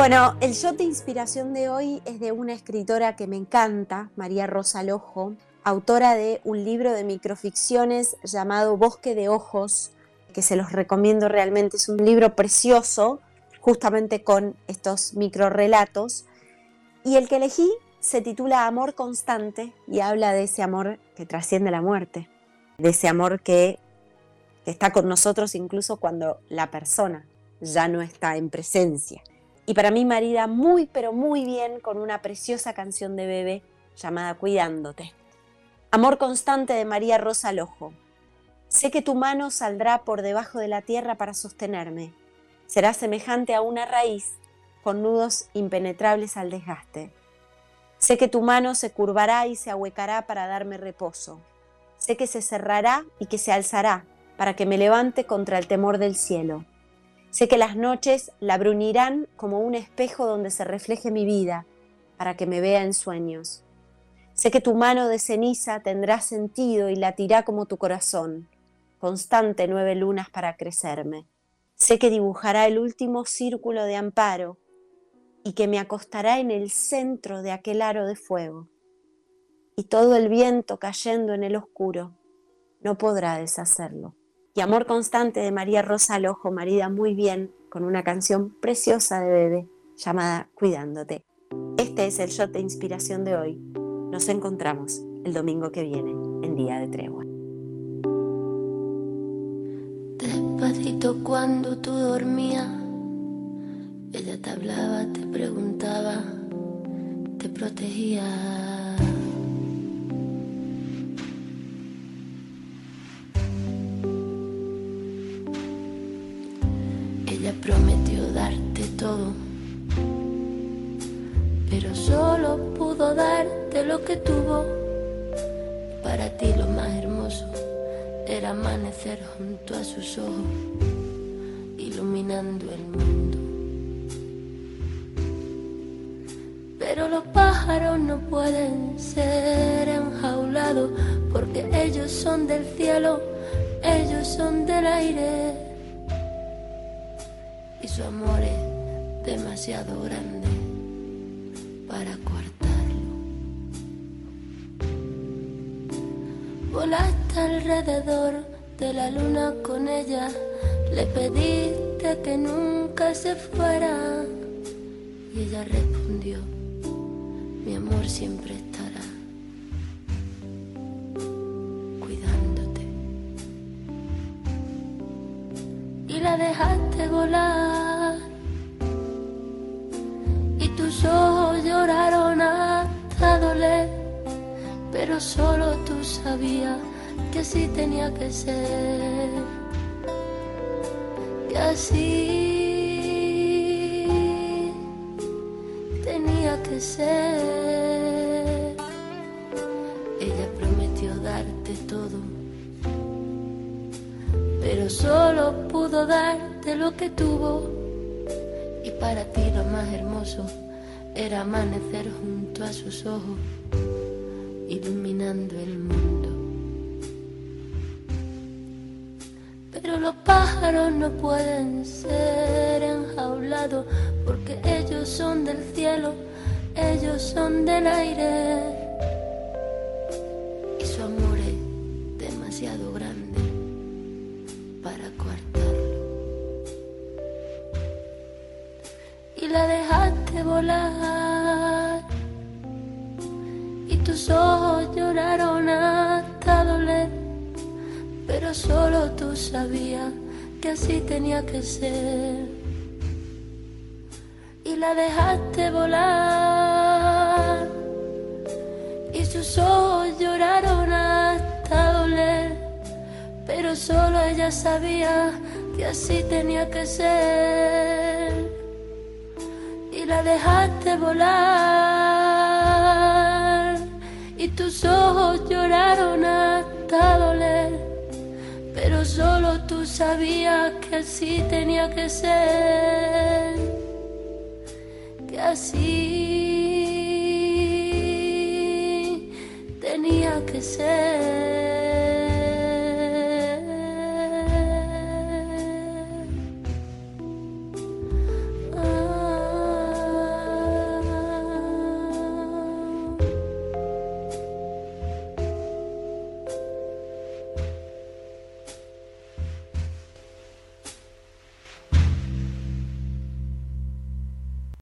Bueno, el shot de inspiración de hoy es de una escritora que me encanta, María Rosa Lojo, autora de un libro de microficciones llamado Bosque de Ojos, que se los recomiendo realmente. Es un libro precioso, justamente con estos microrelatos. Y el que elegí se titula Amor Constante y habla de ese amor que trasciende la muerte, de ese amor que, que está con nosotros incluso cuando la persona ya no está en presencia. Y para mí marida muy pero muy bien con una preciosa canción de bebé llamada Cuidándote. Amor constante de María Rosa Lojo. Sé que tu mano saldrá por debajo de la tierra para sostenerme. Será semejante a una raíz con nudos impenetrables al desgaste. Sé que tu mano se curvará y se ahuecará para darme reposo. Sé que se cerrará y que se alzará para que me levante contra el temor del cielo. Sé que las noches la brunirán como un espejo donde se refleje mi vida, para que me vea en sueños. Sé que tu mano de ceniza tendrá sentido y latirá como tu corazón, constante nueve lunas para crecerme. Sé que dibujará el último círculo de amparo y que me acostará en el centro de aquel aro de fuego. Y todo el viento cayendo en el oscuro no podrá deshacerlo y Amor Constante de María Rosa Lojo, marida muy bien con una canción preciosa de bebé llamada Cuidándote. Este es el shot de inspiración de hoy. Nos encontramos el domingo que viene en Día de Tregua. Despacito cuando tú dormías, ella te hablaba, te preguntaba, te protegía prometió darte todo, pero solo pudo darte lo que tuvo. Para ti lo más hermoso era amanecer junto a sus ojos, iluminando el mundo. Pero los pájaros no pueden ser enjaulados porque ellos son del cielo, ellos son del aire su amor es demasiado grande para cortarlo. Volaste alrededor de la luna con ella, le pediste que nunca se fuera y ella respondió, mi amor siempre estará. Y dejaste volar. Ojos lloraron hasta doler, pero solo tú sabías que así tenía que ser, que así tenía que ser. Ella prometió darte todo, pero solo pudo darte lo que tuvo y para ti lo más hermoso era amanecer junto a sus ojos, iluminando el mundo. Pero los pájaros no pueden ser enjaulados porque ellos son del cielo, ellos son del aire. Y su amor es demasiado grande para coartarlo. Y la dejaste volar ojos lloraron hasta doler, pero solo tú sabías que así tenía que ser. Y la dejaste volar, y sus ojos pero solo ella sabía que así tenía que ser. Y la dejaste volar y tus ojos lloraron hasta doler, pero solo tú sabías que así tenía que ser, que así tenía que ser.